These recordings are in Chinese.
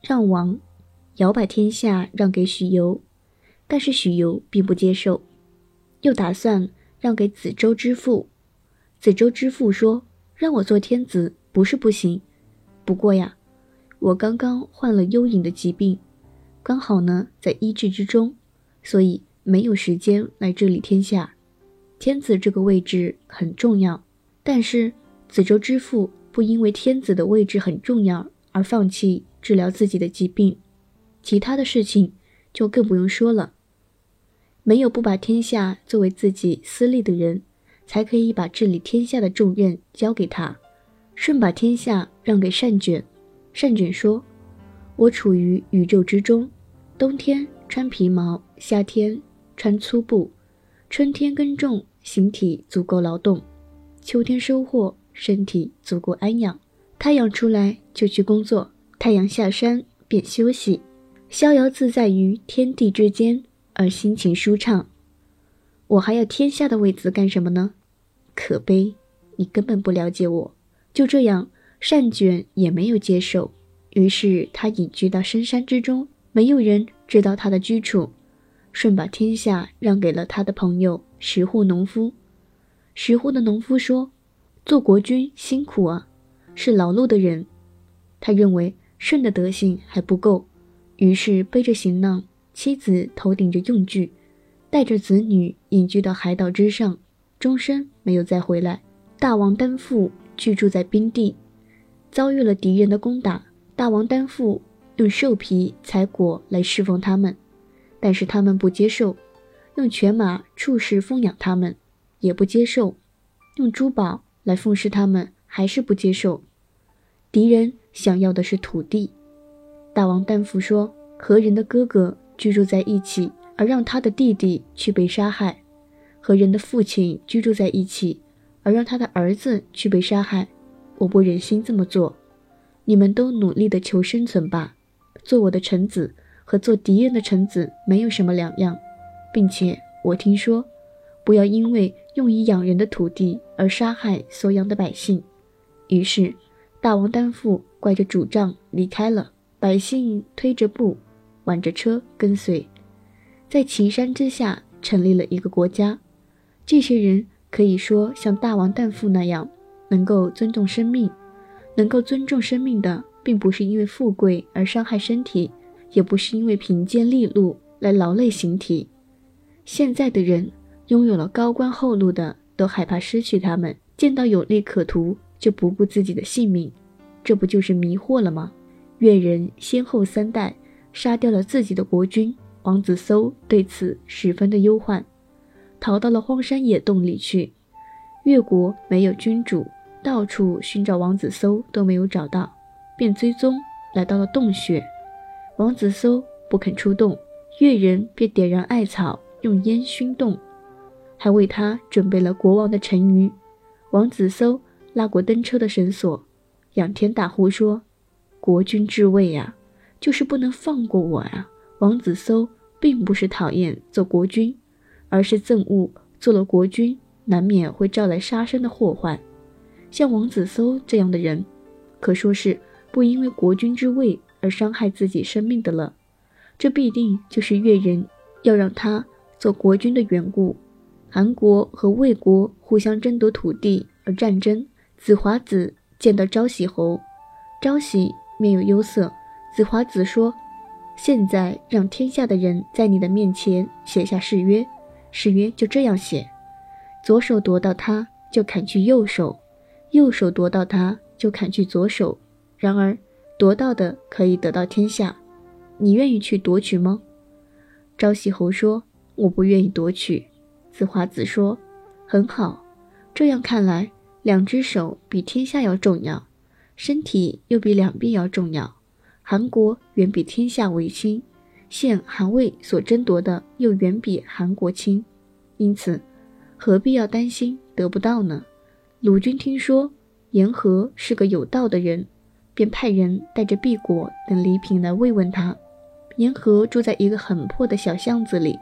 让王尧把天下让给许由，但是许由并不接受，又打算让给子周之父。子周之父说：“让我做天子不是不行，不过呀，我刚刚患了幽隐的疾病，刚好呢在医治之中，所以没有时间来治理天下。天子这个位置很重要，但是子周之父不因为天子的位置很重要而放弃治疗自己的疾病，其他的事情就更不用说了。没有不把天下作为自己私利的人。”才可以把治理天下的重任交给他，舜把天下让给单卷。单卷说：“我处于宇宙之中，冬天穿皮毛，夏天穿粗布，春天耕种，形体足够劳动；秋天收获，身体足够安养。太阳出来就去工作，太阳下山便休息，逍遥自在于天地之间，而心情舒畅。我还要天下的位子干什么呢？”可悲，你根本不了解我。就这样，善卷也没有接受，于是他隐居到深山之中，没有人知道他的居处。舜把天下让给了他的朋友石户农夫。石户的农夫说：“做国君辛苦啊，是劳碌的人。”他认为舜的德行还不够，于是背着行囊，妻子头顶着用具，带着子女隐居到海岛之上。终身没有再回来。大王丹父居住在冰地，遭遇了敌人的攻打。大王丹父用兽皮、采果来侍奉他们，但是他们不接受；用犬马、畜食奉养他们，也不接受；用珠宝来奉侍他们，还是不接受。敌人想要的是土地。大王丹父说：“和人的哥哥居住在一起，而让他的弟弟去被杀害。”和人的父亲居住在一起，而让他的儿子去被杀害，我不忍心这么做。你们都努力的求生存吧，做我的臣子和做敌人的臣子没有什么两样，并且我听说，不要因为用以养人的土地而杀害所养的百姓。于是，大王担负拐着拄杖离开了，百姓推着布，挽着车跟随，在岐山之下成立了一个国家。这些人可以说像大王旦父那样，能够尊重生命，能够尊重生命的，并不是因为富贵而伤害身体，也不是因为贫贱利禄来劳累形体。现在的人拥有了高官厚禄的，都害怕失去他们；见到有利可图，就不顾自己的性命，这不就是迷惑了吗？越人先后三代杀掉了自己的国君，王子搜对此十分的忧患。逃到了荒山野洞里去。越国没有君主，到处寻找王子搜都没有找到，便追踪来到了洞穴。王子搜不肯出洞，越人便点燃艾草，用烟熏洞，还为他准备了国王的沉鱼。王子搜拉过登车的绳索，仰天大呼说：“国君之位呀，就是不能放过我呀！”王子搜并不是讨厌做国君。而是憎恶做了国君，难免会招来杀身的祸患。像王子搜这样的人，可说是不因为国君之位而伤害自己生命的了。这必定就是越人要让他做国君的缘故。韩国和魏国互相争夺土地而战争。子华子见到昭喜侯，昭喜面有忧色。子华子说：“现在让天下的人在你的面前写下誓约。”誓约就这样写：左手夺到他，就砍去右手；右手夺到他，就砍去左手。然而，夺到的可以得到天下，你愿意去夺取吗？昭喜侯说：“我不愿意夺取。”子华子说：“很好，这样看来，两只手比天下要重要，身体又比两臂要重要。韩国远比天下为轻。”现韩魏所争夺的又远比韩国轻，因此何必要担心得不到呢？鲁军听说言和是个有道的人，便派人带着碧果等礼品来慰问他。言和住在一个很破的小巷子里，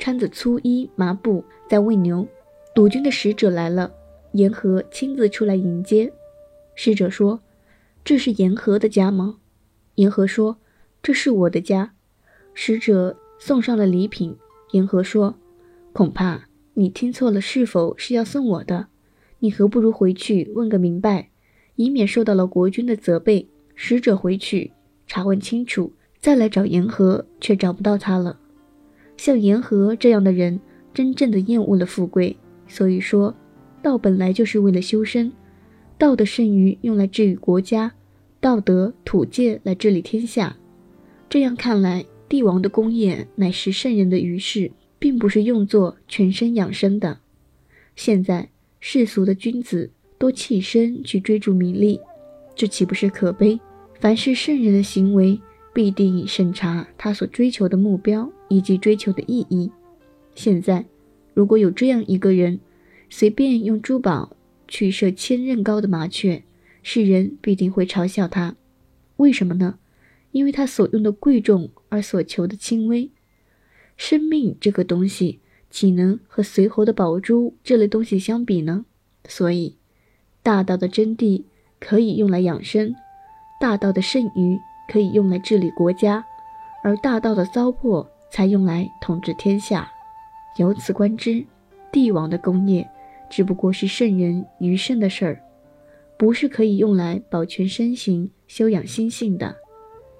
穿着粗衣麻布，在喂牛。鲁军的使者来了，言和亲自出来迎接。使者说：“这是言和的家吗？”言和说：“这是我的家。使者送上了礼品。言和说：“恐怕你听错了，是否是要送我的？你何不如回去问个明白，以免受到了国君的责备。”使者回去查问清楚，再来找言和，却找不到他了。像言和这样的人，真正的厌恶了富贵。所以说，道本来就是为了修身，道的剩余用来治理国家，道德土界来治理天下。这样看来，帝王的功业乃是圣人的余事，并不是用作全身养生的。现在世俗的君子多弃身去追逐名利，这岂不是可悲？凡是圣人的行为，必定审查他所追求的目标以及追求的意义。现在，如果有这样一个人，随便用珠宝去射千仞高的麻雀，世人必定会嘲笑他。为什么呢？因为他所用的贵重而所求的轻微。生命这个东西，岂能和随侯的宝珠这类东西相比呢？所以，大道的真谛可以用来养生。大道的剩余可以用来治理国家，而大道的糟粕才用来统治天下。由此观之，帝王的功业只不过是圣人余生的事儿，不是可以用来保全身形、修养心性的。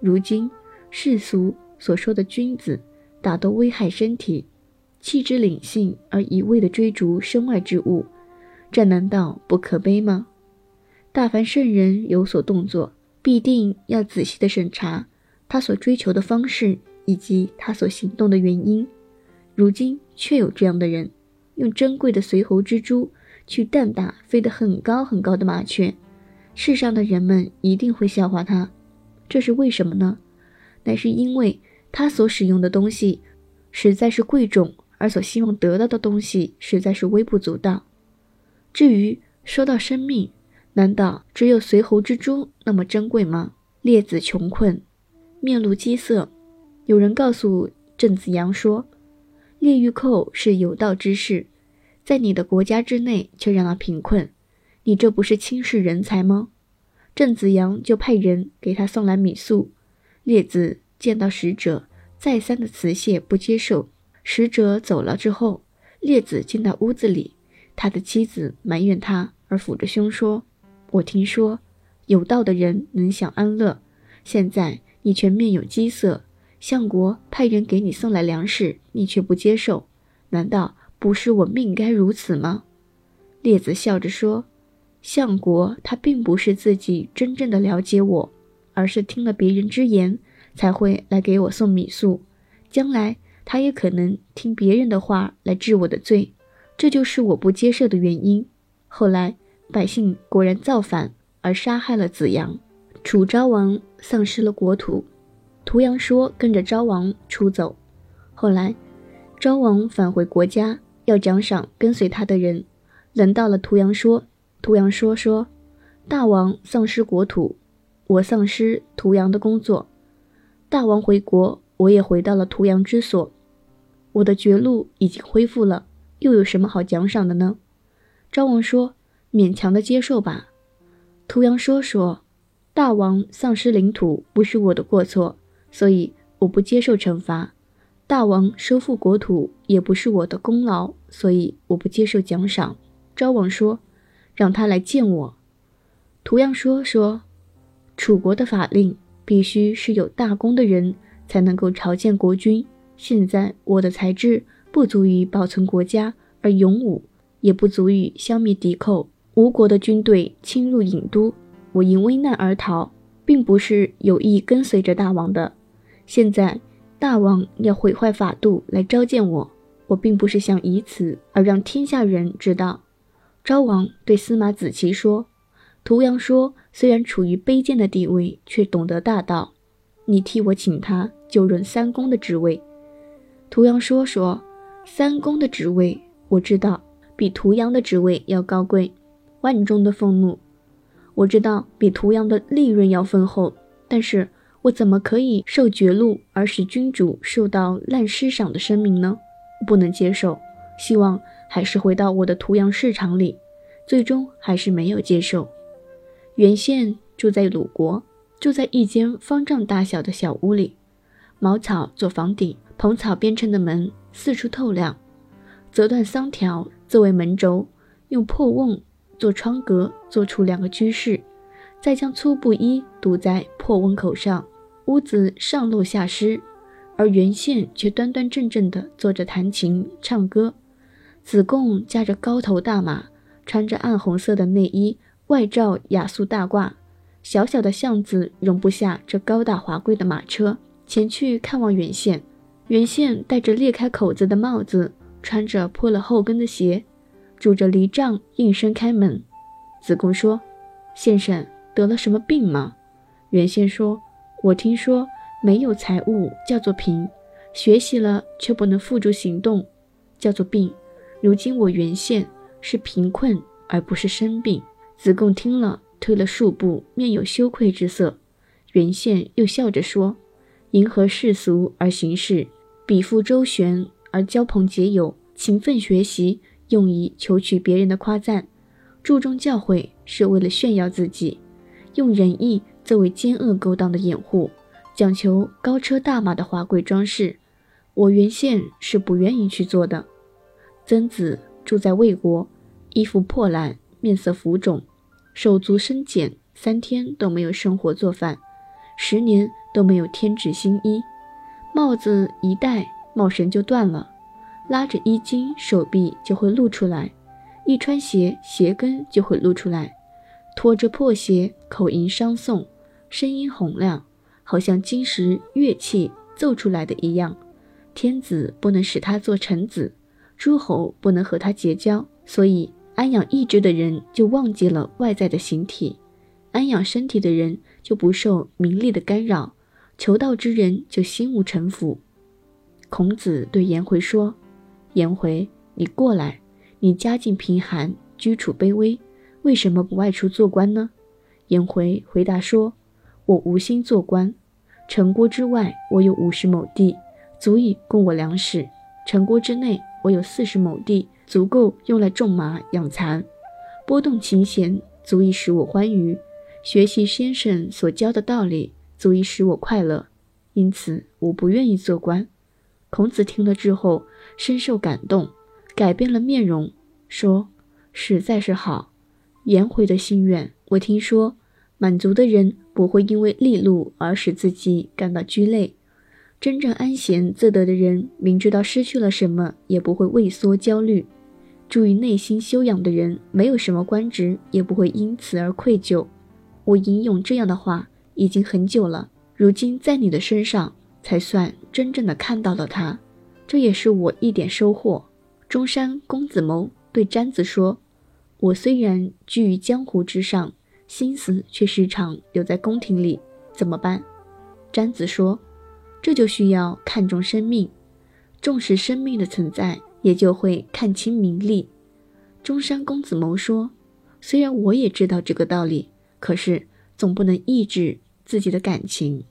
如今世俗所说的君子，大都危害身体，弃之领性而一味的追逐身外之物，这难道不可悲吗？大凡圣人有所动作。必定要仔细的审查他所追求的方式以及他所行动的原因。如今却有这样的人，用珍贵的随侯之珠去弹打飞得很高很高的麻雀，世上的人们一定会笑话他。这是为什么呢？乃是因为他所使用的东西实在是贵重，而所希望得到的东西实在是微不足道。至于说到生命，难道只有随侯之珠那么珍贵吗？列子穷困，面露饥色。有人告诉郑子阳说：“列玉寇是有道之士，在你的国家之内却让他贫困，你这不是轻视人才吗？”郑子阳就派人给他送来米粟。列子见到使者，再三的辞谢不接受。使者走了之后，列子进到屋子里，他的妻子埋怨他，而抚着胸说。我听说，有道的人能享安乐。现在你却面有饥色，相国派人给你送来粮食，你却不接受，难道不是我命该如此吗？列子笑着说：“相国他并不是自己真正的了解我，而是听了别人之言才会来给我送米粟。将来他也可能听别人的话来治我的罪，这就是我不接受的原因。后来。”百姓果然造反，而杀害了子阳，楚昭王丧失了国土。屠阳说跟着昭王出走，后来昭王返回国家，要奖赏跟随他的人。轮到了屠阳说，屠阳说说，大王丧失国土，我丧失屠阳的工作。大王回国，我也回到了屠阳之所，我的绝路已经恢复了，又有什么好奖赏的呢？昭王说。勉强的接受吧，屠阳说说，大王丧失领土不是我的过错，所以我不接受惩罚；大王收复国土也不是我的功劳，所以我不接受奖赏。昭王说，让他来见我。图样说说，楚国的法令必须是有大功的人才能够朝见国君，现在我的才智不足以保存国家而勇武，也不足以消灭敌寇。吴国的军队侵入郢都，我因危难而逃，并不是有意跟随着大王的。现在大王要毁坏法度来召见我，我并不是想以此而让天下人知道。昭王对司马子期说：“屠阳说，虽然处于卑贱的地位，却懂得大道。你替我请他就任三公的职位。”屠阳说：“说三公的职位，我知道比屠阳的职位要高贵。”万众的俸禄，我知道比屠阳的利润要丰厚，但是我怎么可以受绝禄而使君主受到滥施赏的声明呢？不能接受，希望还是回到我的屠阳市场里，最终还是没有接受。原宪住在鲁国，住在一间方丈大小的小屋里，茅草做房顶，蓬草编成的门四处透亮，折断桑条作为门轴，用破瓮做窗格，做出两个居室，再将粗布衣堵在破瓮口上，屋子上漏下湿，而原宪却端端正正地坐着弹琴唱歌。子贡驾着高头大马，穿着暗红色的内衣，外罩雅素大褂。小小的巷子容不下这高大华贵的马车，前去看望原宪。原宪戴着裂开口子的帽子，穿着破了后跟的鞋，拄着犁杖应声开门。子贡说：“先生得了什么病吗？”原宪说：“我听说没有财物叫做贫，学习了却不能付诸行动，叫做病。如今我原宪是贫困而不是生病。”子贡听了。退了数步，面有羞愧之色。原宪又笑着说：“迎合世俗而行事，比附周旋而交朋结友，勤奋学习，用以求取别人的夸赞；注重教诲，是为了炫耀自己；用仁义作为奸恶勾当的掩护，讲求高车大马的华贵装饰。我原先是不愿意去做的。”曾子住在魏国，衣服破烂，面色浮肿。手足生茧，三天都没有生火做饭，十年都没有添置新衣，帽子一戴，帽绳就断了，拉着衣襟，手臂就会露出来；一穿鞋，鞋跟就会露出来。拖着破鞋，口吟商颂，声音洪亮，好像金石乐器奏出来的一样。天子不能使他做臣子，诸侯不能和他结交，所以。安养意志的人就忘记了外在的形体，安养身体的人就不受名利的干扰，求道之人就心无城府。孔子对颜回说：“颜回，你过来，你家境贫寒，居处卑微，为什么不外出做官呢？”颜回回答说：“我无心做官，城郭之外我有五十亩地，足以供我粮食；城郭之内我有四十亩地。”足够用来种马养蚕，拨动琴弦足以使我欢愉，学习先生所教的道理足以使我快乐，因此我不愿意做官。孔子听了之后深受感动，改变了面容，说：“实在是好，颜回的心愿。我听说满足的人不会因为利禄而使自己感到拘累，真正安闲自得的人，明知道失去了什么也不会畏缩焦虑。”注意内心修养的人，没有什么官职，也不会因此而愧疚。我引用这样的话已经很久了，如今在你的身上才算真正的看到了它，这也是我一点收获。中山公子谋对詹子说：“我虽然居于江湖之上，心思却时常留在宫廷里，怎么办？”詹子说：“这就需要看重生命，重视生命的存在。”也就会看清名利。中山公子谋说：“虽然我也知道这个道理，可是总不能抑制自己的感情。”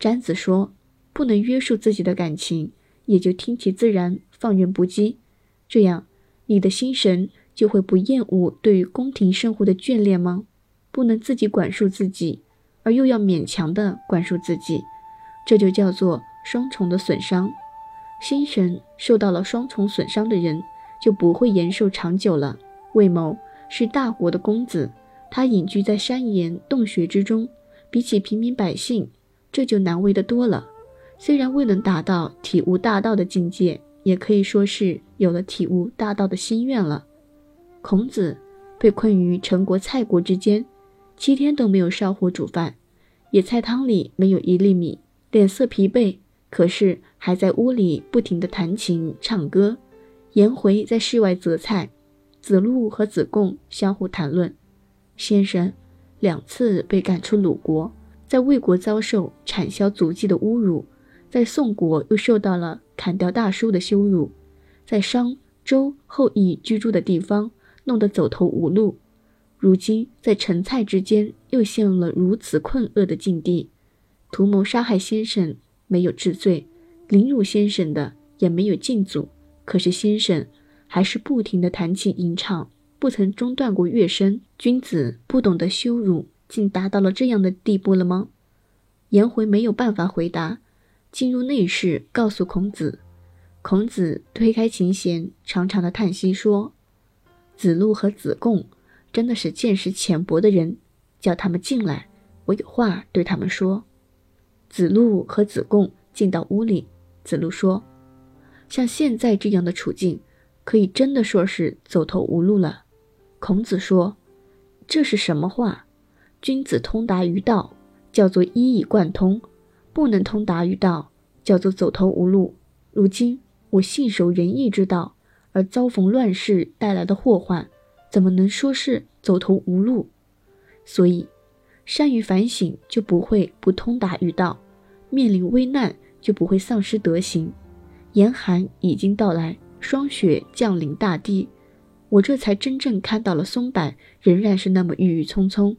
詹子说：“不能约束自己的感情，也就听其自然，放任不羁。这样，你的心神就会不厌恶对于宫廷生活的眷恋吗？不能自己管束自己，而又要勉强的管束自己，这就叫做双重的损伤。”心神受到了双重损伤的人，就不会延寿长久了。魏某是大国的公子，他隐居在山岩洞穴之中，比起平民百姓，这就难为的多了。虽然未能达到体悟大道的境界，也可以说是有了体悟大道的心愿了。孔子被困于陈国、蔡国之间，七天都没有烧火煮饭，野菜汤里没有一粒米，脸色疲惫。可是还在屋里不停地弹琴唱歌，颜回在室外择菜，子路和子贡相互谈论。先生两次被赶出鲁国，在魏国遭受铲削足迹的侮辱，在宋国又受到了砍掉大叔的羞辱，在商周后裔居住的地方弄得走投无路，如今在陈蔡之间又陷入了如此困厄的境地，图谋杀害先生。没有治罪，凌辱先生的也没有禁足，可是先生还是不停地弹琴吟唱，不曾中断过乐声。君子不懂得羞辱，竟达到了这样的地步了吗？颜回没有办法回答，进入内室告诉孔子。孔子推开琴弦，长长的叹息说：“子路和子贡真的是见识浅薄的人，叫他们进来，我有话对他们说。”子路和子贡进到屋里，子路说：“像现在这样的处境，可以真的说是走投无路了。”孔子说：“这是什么话？君子通达于道。”叫做一以贯通，不能通达于道，叫做走投无路。如今我信守仁义之道，而遭逢乱世带来的祸患，怎么能说是走投无路？所以，善于反省就不会不通达于道，面临危难就不会丧失德行。严寒已经到来，霜雪降临大地，我这才真正看到了松柏仍然是那么郁郁葱葱。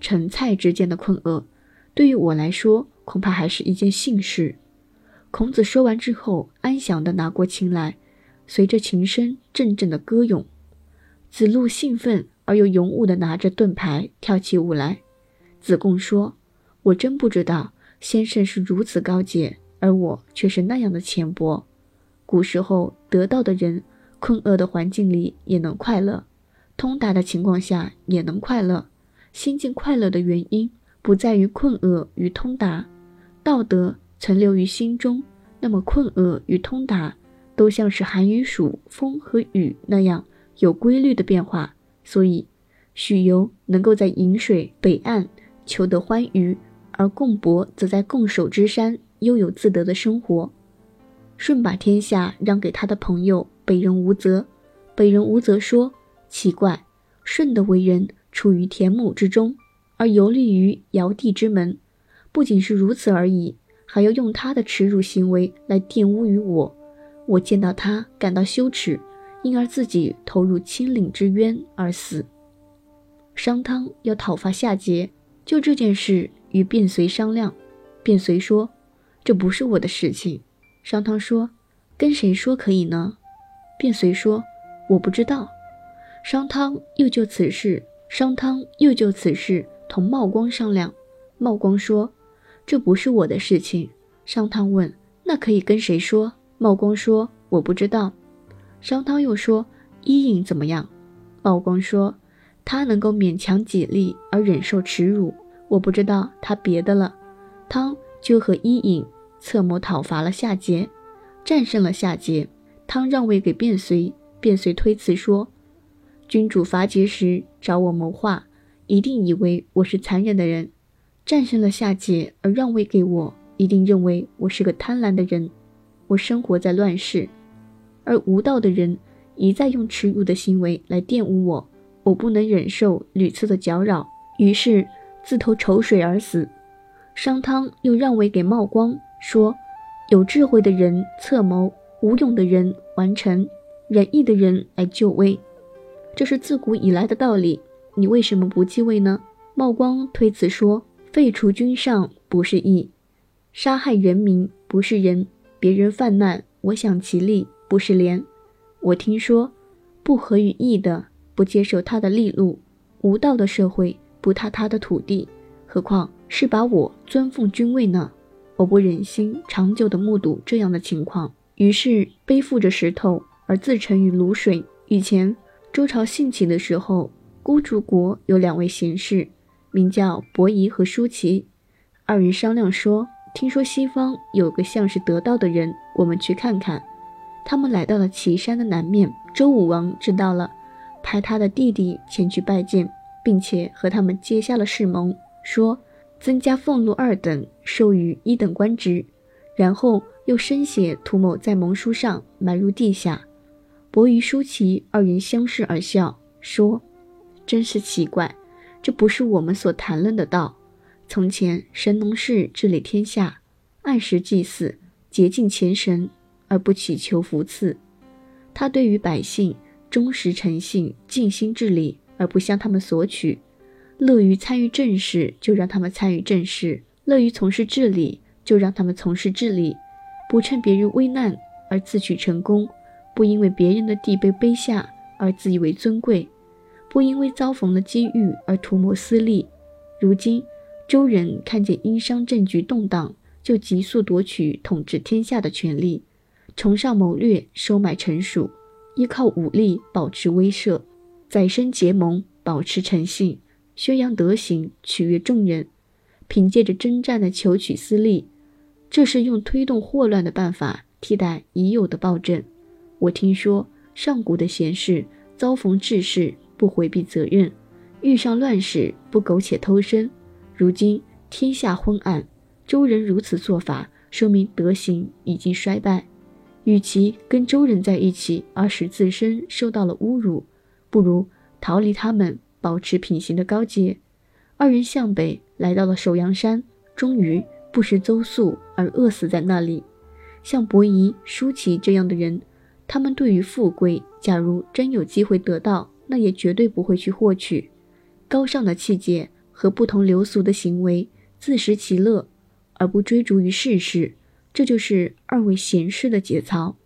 陈蔡之间的困厄。对于我来说，恐怕还是一件幸事。孔子说完之后，安详地拿过琴来，随着琴声阵阵的歌咏。子路兴奋而又勇武地拿着盾牌跳起舞来。子贡说：“我真不知道先生是如此高洁，而我却是那样的浅薄。古时候得道的人，困厄的环境里也能快乐，通达的情况下也能快乐。心境快乐的原因。”不在于困厄与通达，道德存留于心中，那么困厄与通达都像是寒与暑、风和雨那样有规律的变化。所以，许由能够在饮水北岸求得欢愉，而贡伯则在贡守之山悠有自得的生活。舜把天下让给他的朋友北人无泽，北人无泽说：“奇怪，舜的为人处于田亩之中。”而游历于尧帝之门，不仅是如此而已，还要用他的耻辱行为来玷污于我。我见到他感到羞耻，因而自己投入亲岭之渊而死。商汤要讨伐夏桀，就这件事与卞随商量。卞随说：“这不是我的事情。”商汤说：“跟谁说可以呢？”卞随说：“我不知道。”商汤又就此事，商汤又就此事。同茂光商量，茂光说：“这不是我的事情。”商汤问：“那可以跟谁说？”茂光说：“我不知道。”商汤又说：“伊尹怎么样？”鲍光说：“他能够勉强己力而忍受耻辱，我不知道他别的了。”汤就和伊尹策谋讨伐了夏桀，战胜了夏桀。汤让位给卞随，卞随推辞说：“君主伐桀时找我谋划。”一定以为我是残忍的人，战胜了夏桀而让位给我，一定认为我是个贪婪的人。我生活在乱世，而无道的人一再用耻辱的行为来玷污我，我不能忍受屡次的搅扰，于是自投丑水而死。商汤又让位给茂光，说：有智慧的人策谋，无勇的人完成，仁义的人来就位，这是自古以来的道理。你为什么不继位呢？茂光推辞说：“废除君上不是义，杀害人民不是仁。别人犯难，我想其利不是廉。我听说，不合于义的不接受他的利禄，无道的社会不踏他的土地，何况是把我尊奉君位呢？我不忍心长久的目睹这样的情况，于是背负着石头而自沉于卤水。以前周朝兴起的时候。”孤竹国有两位贤士，名叫伯夷和叔齐。二人商量说：“听说西方有个像是得道的人，我们去看看。”他们来到了岐山的南面。周武王知道了，派他的弟弟前去拜见，并且和他们结下了誓盟，说增加俸禄二等，授予一等官职。然后又深写涂谋在盟书上，埋入地下。伯夷、叔齐二人相视而笑，说。真是奇怪，这不是我们所谈论的道。从前神农氏治理天下，按时祭祀，洁净前神，而不祈求福赐。他对于百姓忠实诚信，尽心治理，而不向他们索取。乐于参与政事，就让他们参与政事；乐于从事治理，就让他们从事治理。不趁别人危难而自取成功，不因为别人的地被卑下而自以为尊贵。不因为遭逢了机遇而图谋私利，如今周人看见殷商政局动荡，就急速夺取统治天下的权利，崇尚谋略，收买臣属，依靠武力保持威慑，宰身结盟，保持诚信，宣扬德行，取悦众人，凭借着征战的求取私利，这是用推动祸乱的办法替代已有的暴政。我听说上古的贤士遭逢治事不回避责任，遇上乱世不苟且偷生。如今天下昏暗，周人如此做法，说明德行已经衰败。与其跟周人在一起而使自身受到了侮辱，不如逃离他们，保持品行的高洁。二人向北来到了首阳山，终于不食邹粟而饿死在那里。像伯夷、叔齐这样的人。他们对于富贵，假如真有机会得到，那也绝对不会去获取。高尚的气节和不同流俗的行为，自食其乐，而不追逐于世事，这就是二位贤士的节操。